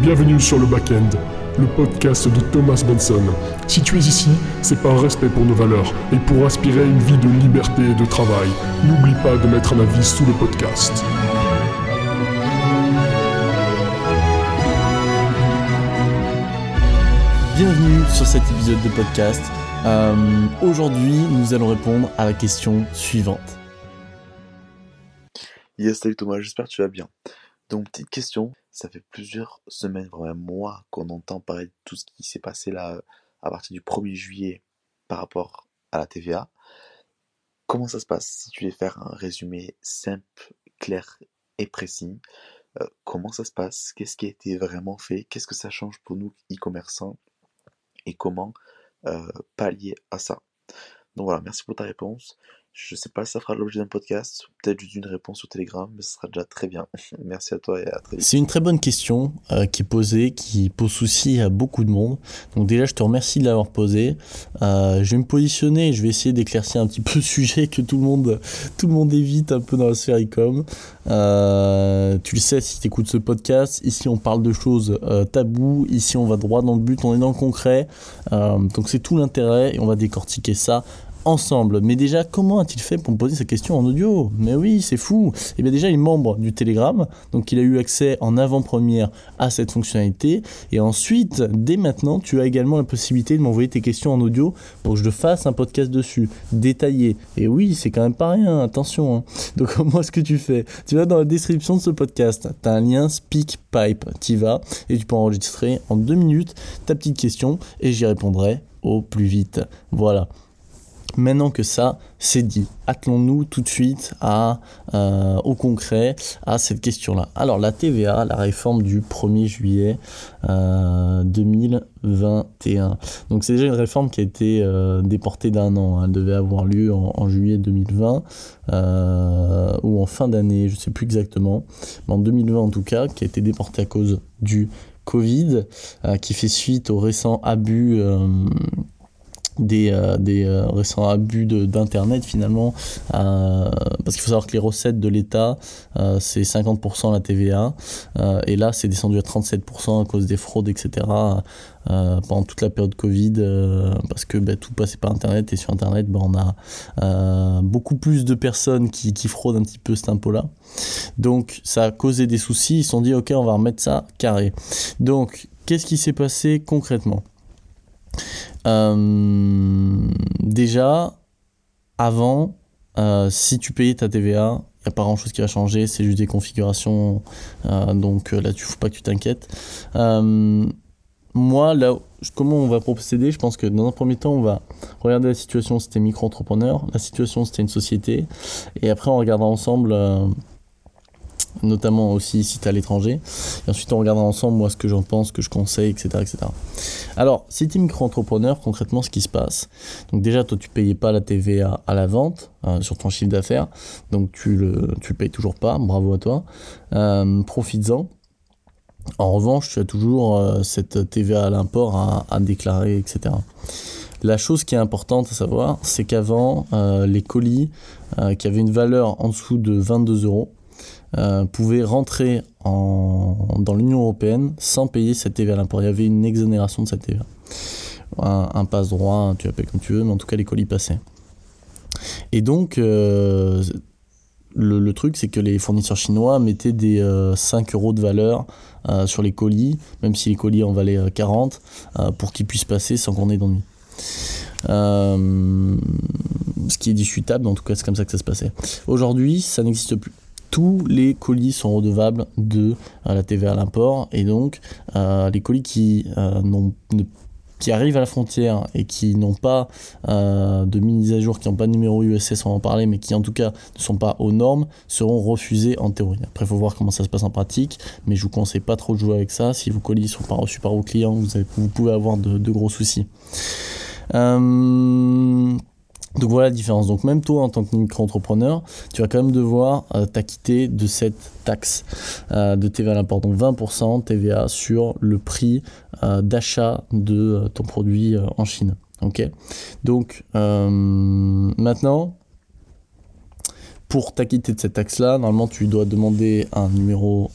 Bienvenue sur le Backend, le podcast de Thomas Benson. Si tu es ici, c'est par respect pour nos valeurs et pour aspirer à une vie de liberté et de travail. N'oublie pas de mettre un avis sous le podcast. Bienvenue sur cet épisode de podcast. Euh, Aujourd'hui, nous allons répondre à la question suivante. Yes, salut Thomas, j'espère que tu vas bien. Donc, petite question, ça fait plusieurs semaines, voire même mois, qu'on entend parler de tout ce qui s'est passé là à partir du 1er juillet par rapport à la TVA. Comment ça se passe? Si tu veux faire un résumé simple, clair et précis, euh, comment ça se passe? Qu'est-ce qui a été vraiment fait? Qu'est-ce que ça change pour nous, e-commerçants? Et comment euh, pallier à ça? Donc voilà, merci pour ta réponse. Je sais pas si ça fera l'objet d'un podcast, peut-être d'une réponse au Telegram, mais ce sera déjà très bien. Merci à toi et à très vite. C'est une très bonne question euh, qui est posée, qui pose souci à beaucoup de monde. Donc déjà, je te remercie de l'avoir posée. Euh, je vais me positionner, je vais essayer d'éclaircir un petit peu le sujet que tout le monde, tout le monde évite un peu dans la sphère e-com. Euh, tu le sais si tu écoutes ce podcast, ici on parle de choses tabous, ici on va droit dans le but, on est dans le concret. Donc c'est tout l'intérêt et on va décortiquer ça ensemble. Mais déjà, comment a-t-il fait pour me poser sa question en audio? Mais oui, c'est fou. Et bien déjà, il est membre du Telegram, donc il a eu accès en avant-première à cette fonctionnalité. Et ensuite, dès maintenant, tu as également la possibilité de m'envoyer tes questions en audio pour que je fasse un podcast dessus, détaillé. Et oui, c'est quand même pas rien, attention. hein. Donc comment est-ce que tu fais Tu vas dans la description de ce podcast, tu as un lien SpeakPipe, tu vas et tu peux enregistrer en deux minutes ta petite question et j'y répondrai au plus vite. Voilà. Maintenant que ça, c'est dit, attelons-nous tout de suite euh, au concret à cette question-là. Alors la TVA, la réforme du 1er juillet euh, 2021. Donc c'est déjà une réforme qui a été euh, déportée d'un an. hein. Elle devait avoir lieu en, juillet 2020 euh, ou en fin d'année, je ne sais plus exactement. Mais en 2020 en tout cas, qui a été déportée à cause du Covid, euh, qui fait suite aux récents abus euh, des, euh, des euh, récents abus d'internet finalement euh, parce qu'il faut savoir que les recettes de l'État c'est 50% la TVA et là c'est descendu à 37% à cause des fraudes etc pendant toute la période Covid parce que bah, tout passait par internet et sur internet bah, on a beaucoup plus de personnes qui, qui fraudent un petit peu cet impôt là donc ça a causé des soucis ils se sont dit ok on va remettre ça carré. Donc qu'est-ce qui s'est passé concrètement? Euh, déjà, avant, euh, si tu payais ta TVA, il n'y a pas grand chose qui va changer, c'est juste des configurations. euh, donc là, tu faut pas que tu t'inquiètes. Moi, là, comment on va procéder Je pense que dans un premier temps, on va regarder la situation, c'était micro-entrepreneur. La situation, c'était une société. Et après, on regardera ensemble. Notamment aussi si tu es à l'étranger. Et ensuite, on regardera ensemble, moi, ce que j'en pense, ce que je conseille, etc. etc. Alors, si tu es micro-entrepreneur, concrètement, ce qui se passe, donc déjà, toi, tu payais pas la TVA à la vente euh, sur ton chiffre d'affaires, donc tu le, tu le payes toujours pas, bravo à toi. Euh, Profites-en. En revanche, tu as toujours euh, cette TVA à l'import à, à déclarer, etc. La chose qui est importante à savoir, c'est qu'avant, euh, les colis euh, qui avaient une valeur en dessous de 22 euros euh, pouvaient rentrer en, dans l'Union européenne sans payer cette TVA. Il y avait une exonération de cette TVA. Un, un passe-droit, tu l'appelles comme tu veux, mais en tout cas, les colis passaient. Et donc, euh, le, le truc, c'est que les fournisseurs chinois mettaient des euh, 5 euros de valeur euh, sur les colis, même si les colis en valaient euh, 40, euh, pour qu'ils puissent passer sans qu'on ait d'ennui. Ce qui est discutable, en tout cas, c'est comme ça que ça se passait. Aujourd'hui, ça n'existe plus. Tous les colis sont redevables de euh, la TVA à l'import, et donc euh, les colis qui euh, n'ont arrivent à la frontière et qui n'ont pas de mise à jour, qui n'ont pas de numéro USS, on va en parler, mais qui en tout cas ne sont pas aux normes, seront refusés en théorie. Après, il faut voir comment ça se passe en pratique, mais je vous conseille pas trop de jouer avec ça. Si vos colis ne sont pas reçus par vos clients, vous, pouvez avoir de, gros soucis. Donc voilà la différence. Donc même toi en tant que micro-entrepreneur, tu vas quand même devoir euh, t'acquitter de cette taxe euh, de TVA à. Donc 20% TVA sur le prix euh, d'achat de ton produit en Chine. Ok? Donc maintenant, pour t'acquitter de cette taxe-là, normalement, tu dois demander un numéro.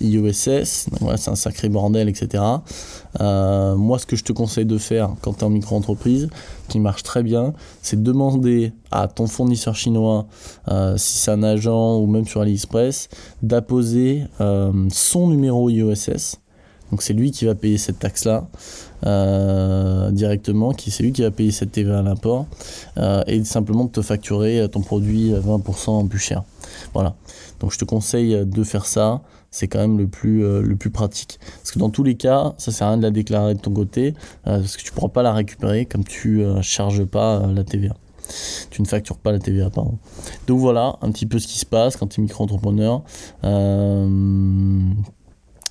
Voilà, c'est un sacré bordel, etc. Euh, moi, ce que je te conseille de faire quand tu es en micro-entreprise, qui marche très bien, c'est de demander à ton fournisseur chinois, euh, si c'est un agent ou même sur AliExpress, d'apposer euh, son numéro IESS. Donc c'est lui qui va payer cette taxe-là euh, directement, qui c'est lui qui va payer cette TVA à l'import euh, et simplement de te facturer ton produit 20% plus cher. Voilà. Donc je te conseille de faire ça. C'est quand même le plus, euh, le plus pratique. Parce que dans tous les cas, ça sert à rien de la déclarer de ton côté, parce que tu ne pourras pas la récupérer comme tu ne charges pas la TVA. Tu ne factures pas la TVA, pardon. Donc voilà un petit peu ce qui se passe quand tu es micro-entrepreneur.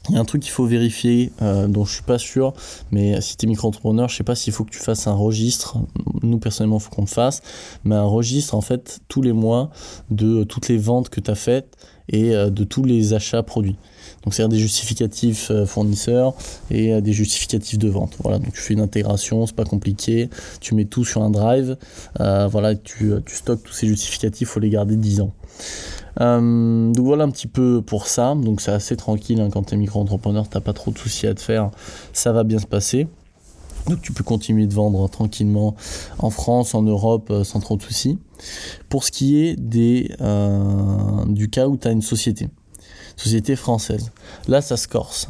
Il y a un truc qu'il faut vérifier, euh, dont je suis pas sûr, mais si tu es micro-entrepreneur, je sais pas s'il faut que tu fasses un registre. Nous, personnellement, il faut qu'on le fasse, mais un registre, en fait, tous les mois de toutes les ventes que tu as faites et euh, de tous les achats produits. Donc, c'est-à-dire des justificatifs euh, fournisseurs et des justificatifs de vente. Voilà, donc tu fais une intégration, c'est pas compliqué. Tu mets tout sur un drive. voilà, tu, tu stockes tous ces justificatifs, il faut les garder 10 ans. Euh, donc voilà un petit peu pour ça. Donc c'est assez tranquille hein, quand tu es micro-entrepreneur, t'as pas trop de soucis à te faire, ça va bien se passer. Donc tu peux continuer de vendre tranquillement en France, en Europe, euh, sans trop de soucis. Pour ce qui est euh, du cas où tu as une société, société française, là ça se corse.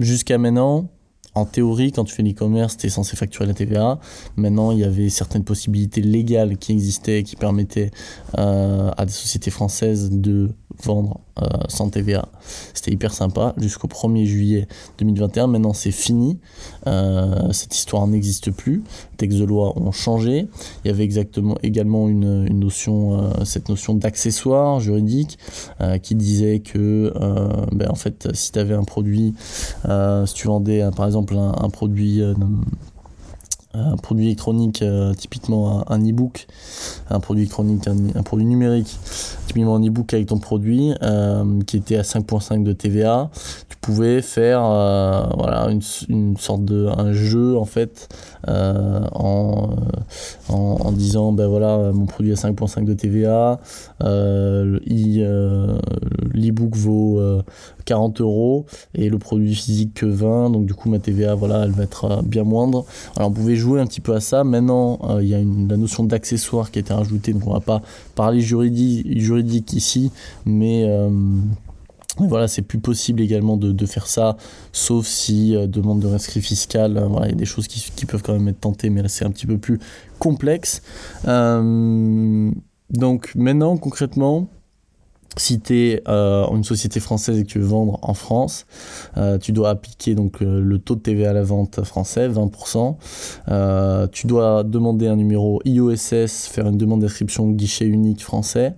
Jusqu'à maintenant, en théorie, quand tu fais l'e-commerce, tu es censé facturer la TVA. Maintenant, il y avait certaines possibilités légales qui existaient qui permettaient euh, à des sociétés françaises de vendre euh, sans TVA. C'était hyper sympa jusqu'au 1er juillet 2021. Maintenant, c'est fini. Euh, cette histoire n'existe plus. Les textes de loi ont changé. Il y avait exactement également une, une notion, euh, cette notion d'accessoire juridique qui disait que, ben, en fait, si tu avais un produit, si tu vendais par exemple un, produit un produit électronique, typiquement un, e-book, un produit électronique, un, produit numérique, typiquement un e-book avec ton produit, euh, qui était à 5.5 de TVA, tu pouvais faire euh, voilà, une, une, sorte de un jeu en fait en, en, en, disant ben voilà mon produit à 5.5 de TVA, l'e-book vaut 40 euros et le produit physique que 20 donc du coup ma TVA voilà elle va être bien moindre alors on pouvait jouer un petit peu à ça. Maintenant, euh, il y a une, la notion d'accessoire qui a été rajoutée, donc on va pas parler juridique, ici, mais euh, voilà, c'est plus possible également de, faire ça, sauf si euh, demande de rescrit fiscal. voilà, il y a des choses qui, qui, peuvent quand même être tentées, mais là c'est un petit peu plus complexe. donc maintenant, concrètement, si tu es euh, une société française et que tu veux vendre en France, euh, tu dois appliquer donc euh, le taux de TVA à la vente français, 20%. Euh, tu dois demander un numéro IOSS, faire une demande d'inscription guichet unique français.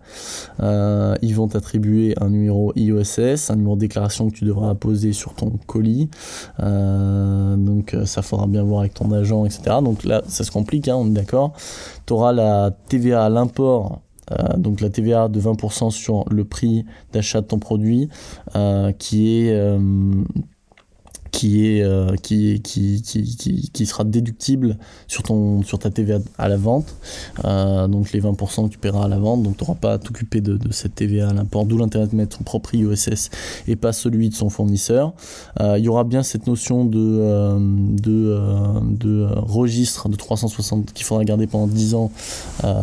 Ils vont t'attribuer un numéro IOSS, un numéro de déclaration que tu devras apposer sur ton colis. donc ça faudra bien voir avec ton agent, etc. Donc là, ça se complique, hein, on est d'accord. Tu auras la TVA à l'import euh, donc la TVA de 20% sur le prix d'achat de ton produit, euh, qui est euh, qui, est, euh, qui, qui, qui, sera déductible sur, ta TVA à la vente. Euh, donc les 20% que tu paieras à la vente, donc tu n'auras pas à t'occuper de, cette TVA à l'import, d'où l'intérêt de mettre son propre IOSS et pas celui de son fournisseur. Euh, il y aura bien cette notion de, de, de registre de 360 qu'il faudra garder pendant 10 ans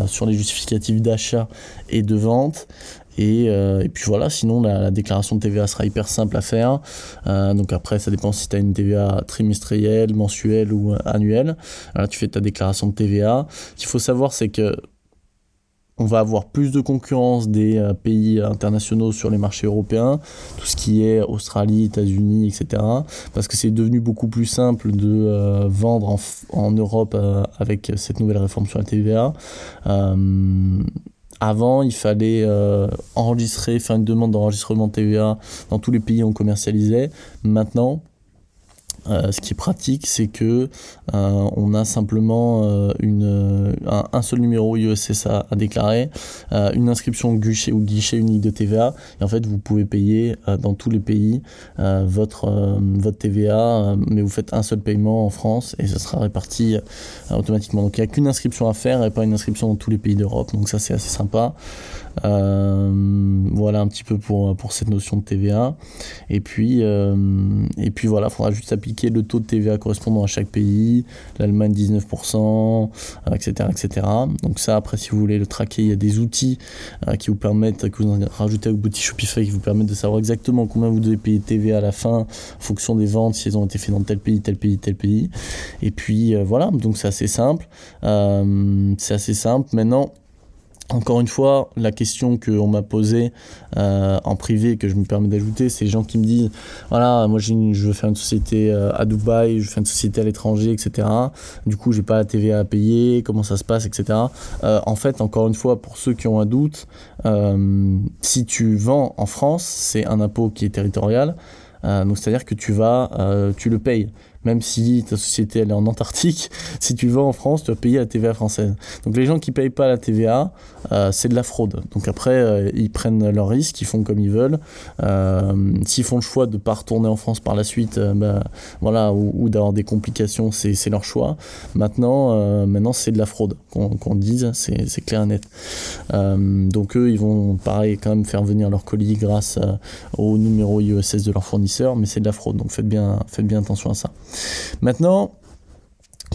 sur les justificatifs d'achat et de vente. Euh, et, puis voilà, sinon la, déclaration de TVA sera hyper simple à faire. Euh, donc après, ça dépend si tu as une TVA trimestrielle, mensuelle ou annuelle. Là, tu fais ta déclaration de TVA. Ce qu'il faut savoir, c'est que on va avoir plus de concurrence des euh, pays internationaux sur les marchés européens, tout ce qui est Australie, États-Unis, etc. Parce que c'est devenu beaucoup plus simple de vendre en, en Europe avec cette nouvelle réforme sur la TVA. Avant, il fallait euh, enregistrer, faire une demande d'enregistrement TVA dans tous les pays où on commercialisait. Maintenant, euh, ce qui est pratique, c'est que euh, on a simplement une, un, seul numéro IESS à, déclarer, une inscription guichet ou guichet unique de TVA, et en fait vous pouvez payer dans tous les pays votre, votre TVA, mais vous faites un seul paiement en France et ça sera réparti automatiquement. Donc il n'y a qu'une inscription à faire et pas une inscription dans tous les pays d'Europe, donc ça c'est assez sympa. Voilà un petit peu pour, pour cette notion de TVA. Et puis, et puis voilà, il faudra juste appliquer le taux de TVA correspondant à chaque pays. L'Allemagne 19%, etc., etc. Donc ça, après, si vous voulez le traquer, il y a des outils qui vous permettent, que vous rajoutez votre boutique Shopify, qui vous permettent de savoir exactement combien vous devez payer de TVA à la fin, en fonction des ventes, si elles ont été faites dans tel pays, tel pays, tel pays. Et puis voilà, donc c'est assez simple. c'est assez simple. Maintenant, encore une fois, la question qu'on m'a posée euh, en privé, que je me permets d'ajouter, c'est les gens qui me disent voilà, moi je veux faire une société euh, à Dubaï, je veux faire une société à l'étranger, etc. Du coup, j'ai pas la TVA à payer, comment ça se passe, etc. Euh, en fait, encore une fois, pour ceux qui ont un doute, si tu vends en France, c'est un impôt qui est territorial. donc, c'est-à-dire que tu vas, tu le payes même si ta société elle est en Antarctique, si tu vends en France, tu vas payer la TVA française. Donc les gens qui payent pas la TVA, euh, c'est de la fraude. Donc après, euh, ils prennent leurs risques, ils font comme ils veulent. Euh, s'ils font le choix de pas retourner en France par la suite, bah, voilà, ou, d'avoir des complications, c'est leur choix. Maintenant, maintenant c'est de la fraude qu'on dise, c'est clair et net. donc eux, ils vont pareil quand même faire venir leur colis grâce au numéro IESS de leur fournisseur, mais c'est de la fraude. Donc faites bien, faites bien attention à ça. Maintenant,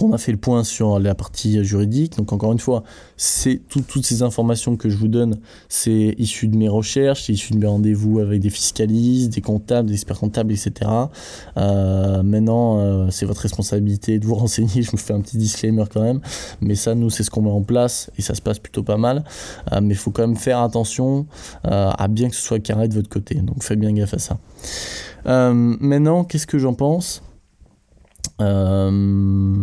on a fait le point sur la partie juridique. Donc encore une fois, c'est toutes ces informations que je vous donne, c'est issu de mes recherches, c'est issu de mes rendez-vous avec des fiscalistes, des comptables, des experts comptables, etc. Euh, maintenant, euh, c'est votre responsabilité de vous renseigner. Je me fais un petit disclaimer quand même, mais ça, nous, c'est ce qu'on met en place et ça se passe plutôt pas mal. Euh, mais il faut quand même faire attention à bien que ce soit carré de votre côté. Donc faites bien gaffe à ça. maintenant, qu'est-ce que j'en pense? Euh,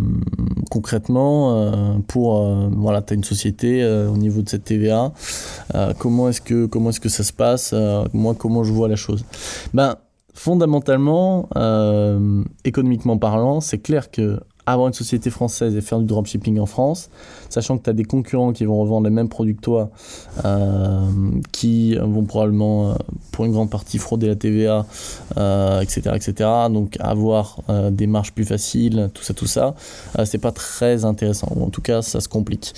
concrètement, euh, pour euh, voilà, tu as une société au niveau de cette TVA, comment est-ce que comment est-ce que ça se passe Moi, comment je vois la chose? Ben fondamentalement, économiquement parlant, c'est clair que avoir une société française et faire du dropshipping en France, sachant que tu as des concurrents qui vont revendre les mêmes produits que toi, euh, qui vont probablement, euh, pour une grande partie, frauder la TVA, etc., euh, etc. Donc avoir des marges plus faciles, tout ça, tout ça, c'est pas très intéressant. Ou en tout cas, ça se complique.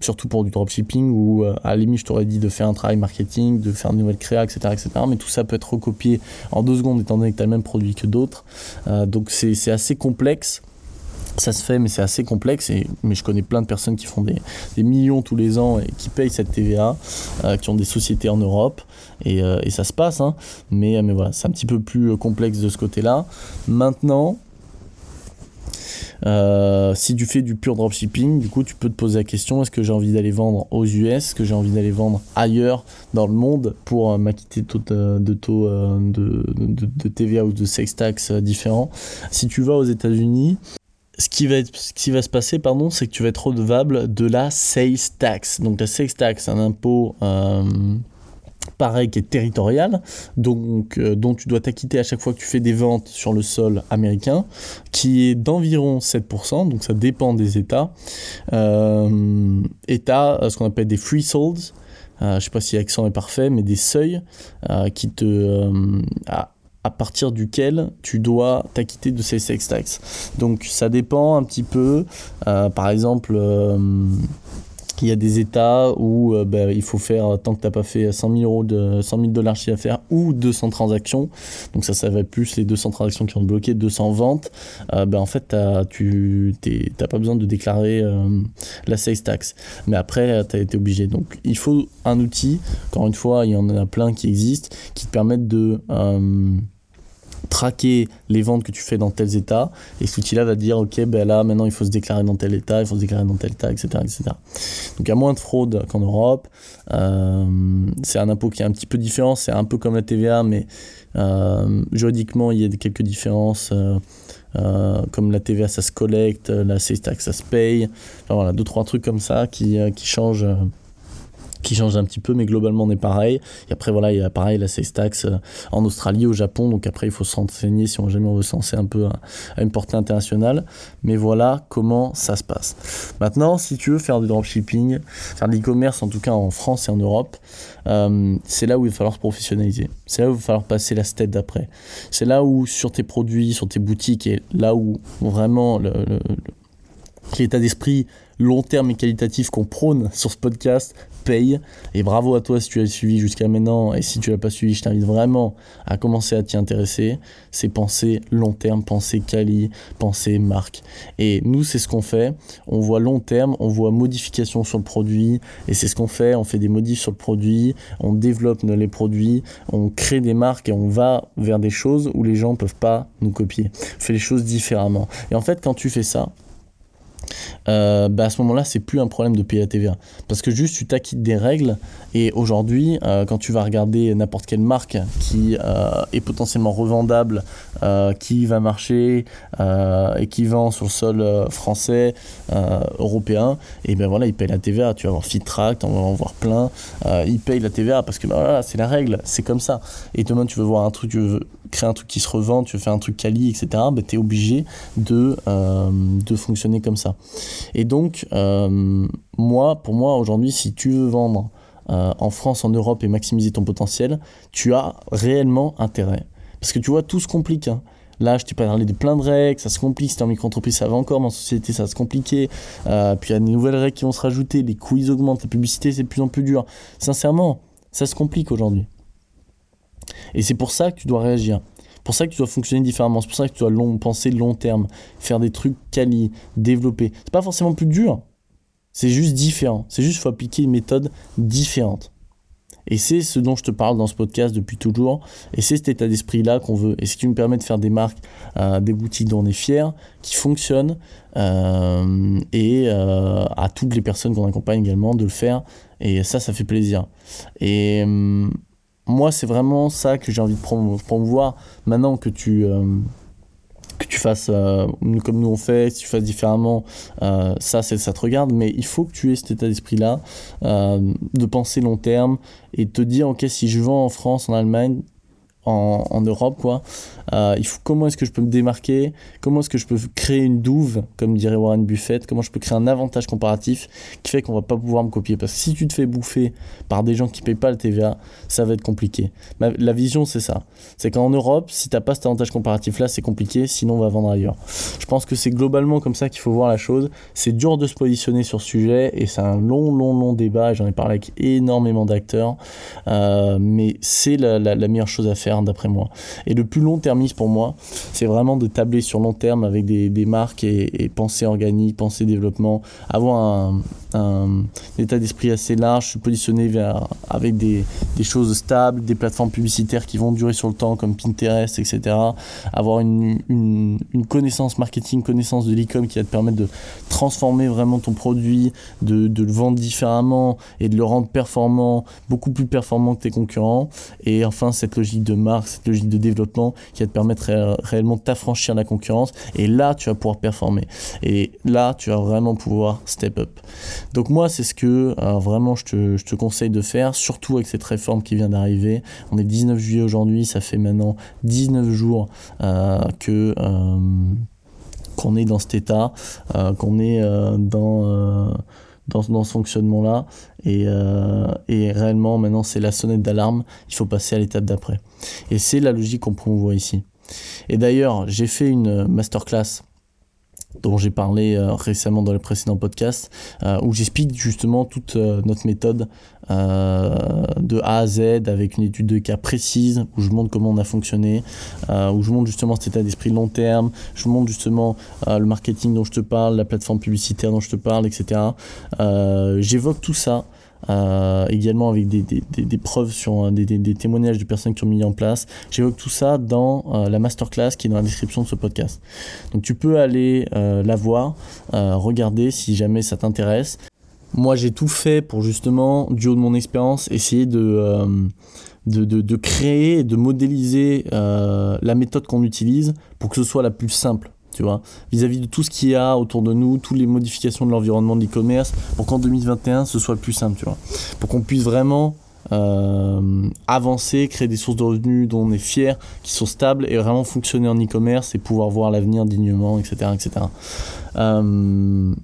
surtout pour du dropshipping où, à la limite, je t'aurais dit de faire un travail marketing, de faire une nouvelle créa, etc., etc. Mais tout ça peut être recopié en deux secondes étant donné que tu as le même produit que d'autres. donc c'est assez compliqué complexe. Ça se fait, mais c'est assez complexe. Mais je connais plein de personnes qui font des, millions tous les ans et qui payent cette TVA, euh, qui ont des sociétés en Europe. Et, euh, ça se passe. Hein. Mais, mais voilà, c'est un petit peu plus euh, complexe de ce côté-là. Maintenant, euh, si tu fais du pur dropshipping, du coup, tu peux te poser la question est-ce que j'ai envie d'aller vendre aux US Est-ce que j'ai envie d'aller vendre ailleurs dans le monde pour euh, m'acquitter de, taux euh, de, TVA ou de sex tax différents? Si tu vas aux États-Unis, ce qui, va se passer, pardon, c'est que tu vas être redevable de la sales tax. Donc la sales tax, un impôt pareil qui est territorial, donc euh, dont tu dois t'acquitter à chaque fois que tu fais des ventes sur le sol américain, qui est d'environ 7%, donc ça dépend des États. Euh, et tu as euh, ce qu'on appelle des free solds, je sais pas si l'accent est parfait, mais des seuils qui te... À, à, partir duquel tu dois t'acquitter de ces sex tax. Donc ça dépend un petit peu. par exemple il y a des États où euh, bah, il faut faire, tant que tu n'as pas fait 100 000, euros de, 100 000 dollars chiffre d'affaires ou 200 transactions, donc ça, ça va plus les 200 transactions qui ont bloqué, 200 ventes, euh, bah, en fait, tu n'as pas besoin de déclarer euh, la sales tax. Mais après, tu as été obligé. Donc, il faut un outil, encore une fois, il y en a plein qui existent, qui te permettent de traquer les ventes que tu fais dans tels états. Et cet outil-là va dire ok ben là maintenant il faut se déclarer dans tel état il faut se déclarer dans tel état etc etc donc il y a moins de fraude qu'en Europe. Euh, c'est un impôt qui est un petit peu différent. C'est un peu comme la TVA mais euh, juridiquement il y a quelques différences. Euh, comme la TVA ça se collecte. La tax ça se paye. Voilà deux trois trucs comme ça qui, qui changent qui change un petit peu, mais globalement on est pareil. Et après voilà, il y a pareil la sales tax en Australie, au Japon, donc après il faut se renseigner si on jamais on veut se un peu à, une portée internationale. Mais voilà comment ça se passe. Maintenant, si tu veux faire du dropshipping, faire de l'e-commerce en tout cas en France et en Europe, euh, c'est là où il va falloir se professionnaliser. C'est là où il va falloir passer la step d'après. C'est là où sur tes produits, sur tes boutiques, et là où vraiment l'état d'esprit long terme et qualitatif qu'on prône sur ce podcast paye. Et bravo à toi si tu as suivi jusqu'à maintenant. Et si tu l'as pas suivi, je t'invite vraiment à commencer à t'y intéresser. C'est penser long terme, penser quali, penser marque. Et nous, c'est ce qu'on fait. On voit long terme, on voit modification sur le produit. Et c'est ce qu'on fait. On fait des modifs sur le produit, on développe les produits, on crée des marques et on va vers des choses où les gens peuvent pas nous copier. On fait les choses différemment. Et en fait, quand tu fais ça, euh, bah à ce moment-là, c'est plus un problème de payer la TVA. Parce que juste, tu t'acquittes des règles. Et aujourd'hui, euh, quand tu vas regarder n'importe quelle marque qui euh, est potentiellement revendable, qui va marcher et qui vend sur le sol français, européen, et ben voilà, ils payent la TVA. Tu vas voir Fitract, on va en voir plein. ils payent la TVA parce que bah, voilà, c'est la règle, c'est comme ça. Et demain, tu veux voir un truc, tu veux créer un truc qui se revend, tu veux faire un truc quali, etc. Bah, tu es obligé de, de fonctionner comme ça. Et donc, euh, moi, pour moi, aujourd'hui, si tu veux vendre euh, en France, en Europe et maximiser ton potentiel, tu as réellement intérêt. Parce que tu vois, tout se complique. Hein. Là, je t'ai parlé de plein de règles, ça se complique. Si t'es en micro-entreprise, ça va encore, mais en société, ça va se compliquer. Euh, puis il y a des nouvelles règles qui vont se rajouter, les coûts ils augmentent, la publicité, c'est de plus en plus dur. Sincèrement, ça se complique aujourd'hui. Et c'est pour ça que tu dois réagir pour ça que tu dois fonctionner différemment. C'est pour ça que tu dois penser long terme, faire des trucs quali, développer. C'est pas forcément plus dur. C'est juste différent. C'est juste faut appliquer une méthode différente. Et c'est ce dont je te parle dans ce podcast depuis toujours. Et c'est cet état d'esprit-là qu'on veut. Et ce qui nous permet de faire des marques, euh, des boutiques dont on est fier, qui fonctionnent, euh, et euh, à toutes les personnes qu'on accompagne également de le faire. Et ça, ça fait plaisir. Et moi, c'est vraiment ça que j'ai envie de promouvoir. Maintenant que tu, euh, que tu fasses euh, comme nous on fait, si tu fasses différemment, euh, ça, ça te regarde. Mais il faut que tu aies cet état d'esprit-là, de penser long terme et de te dire, ok, si je vends en France, en Allemagne, en Europe, quoi, euh, il faut, comment est-ce que je peux me démarquer? Comment est-ce que je peux créer une douve, comme dirait Warren Buffett? Comment je peux créer un avantage comparatif qui fait qu'on va pas pouvoir me copier? Parce que si tu te fais bouffer par des gens qui payent pas le TVA, ça va être compliqué. la vision, c'est ça. C'est qu'en Europe, si tu n'as pas cet avantage comparatif-là, c'est compliqué, sinon on va vendre ailleurs. Je pense que c'est globalement comme ça qu'il faut voir la chose. C'est dur de se positionner sur ce sujet et c'est un long, long, long débat. J'en ai parlé avec énormément d'acteurs. Euh, mais c'est la meilleure chose à faire, d'après moi. Et le plus long terme, pour moi, c'est vraiment de tabler sur long terme avec des, marques et, penser organique, penser développement, avoir un, un état d'esprit assez large, se positionner vers, avec des, des, choses stables, des plateformes publicitaires qui vont durer sur le temps comme Pinterest, etc. Avoir une, une, une connaissance marketing, connaissance de l'e-com qui va te permettre de transformer vraiment ton produit, de, de, le vendre différemment et de le rendre performant, beaucoup plus performant que tes concurrents. Et enfin, cette logique de marque, cette logique de développement qui va te permettre réellement de t'affranchir la concurrence. Et là, tu vas pouvoir performer. Et là, tu vas vraiment pouvoir step up. Donc moi, c'est ce que vraiment je te, je te, conseille de faire, surtout avec cette réforme qui vient d'arriver. On est 19 juillet aujourd'hui, ça fait maintenant 19 jours euh, que... Euh, qu'on est dans cet état, euh, qu'on est dans, dans, dans, ce fonctionnement-là. Et, et, réellement, maintenant, c'est la sonnette d'alarme. Il faut passer à l'étape d'après. Et c'est la logique qu'on promouvoit ici. Et d'ailleurs, j'ai fait une masterclass dont j'ai parlé euh, récemment dans le précédent podcast, euh, où j'explique justement toute euh, notre méthode de A à Z avec une étude de cas précise, où je montre comment on a fonctionné, où je montre justement cet état d'esprit long terme, je montre justement le marketing dont je te parle, la plateforme publicitaire dont je te parle, etc. J'évoque tout ça euh, également avec des, des, des, preuves sur euh, des, témoignages de personnes qui ont mis en place. J'évoque tout ça dans euh, la masterclass qui est dans la description de ce podcast. Donc tu peux aller la voir, regarder si jamais ça t'intéresse. Moi j'ai tout fait pour justement, du haut de mon expérience, essayer de, de, de, créer, de modéliser la méthode qu'on utilise pour que ce soit la plus simple tu vois, vis-à-vis de tout ce qu'il y a autour de nous, toutes les modifications de l'environnement de l'e-commerce, pour qu'en 2021 ce soit plus simple, tu vois, pour qu'on puisse vraiment euh, avancer, créer des sources de revenus dont on est fier, qui sont stables et vraiment fonctionner en e-commerce et pouvoir voir l'avenir dignement, etc., etc. Euh,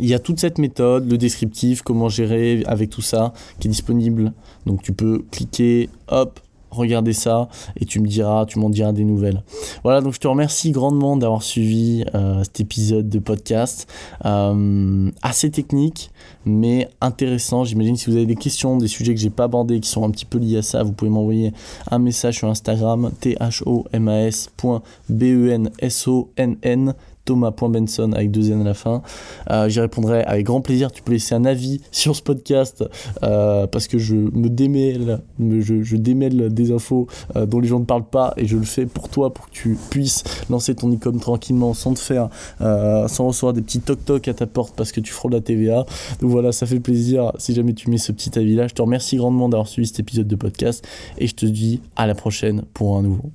il y a toute cette méthode, le descriptif, comment gérer avec tout ça, qui est disponible. Donc tu peux cliquer, hop, regarder ça et tu me diras, tu m'en diras des nouvelles. Voilà, donc je te remercie grandement d'avoir suivi euh, cet épisode de podcast. Euh, assez technique, mais intéressant. J'imagine si vous avez des questions, des sujets que j'ai pas abordés, qui sont un petit peu liés à ça, vous pouvez m'envoyer un message sur Instagram, thomas.bensonn thomas.benson avec deux N à la fin. Euh, J'y répondrai avec grand plaisir. Tu peux laisser un avis sur ce podcast euh, parce que je me démêle, je, des infos euh, dont les gens ne parlent pas et je le fais pour toi pour que tu puisses lancer ton e-com tranquillement sans te faire, sans recevoir des petits toc-toc à ta porte parce que tu fraudes la TVA. Donc voilà, ça fait plaisir si jamais tu mets ce petit avis là. Je te remercie grandement d'avoir suivi cet épisode de podcast et je te dis à la prochaine pour un nouveau.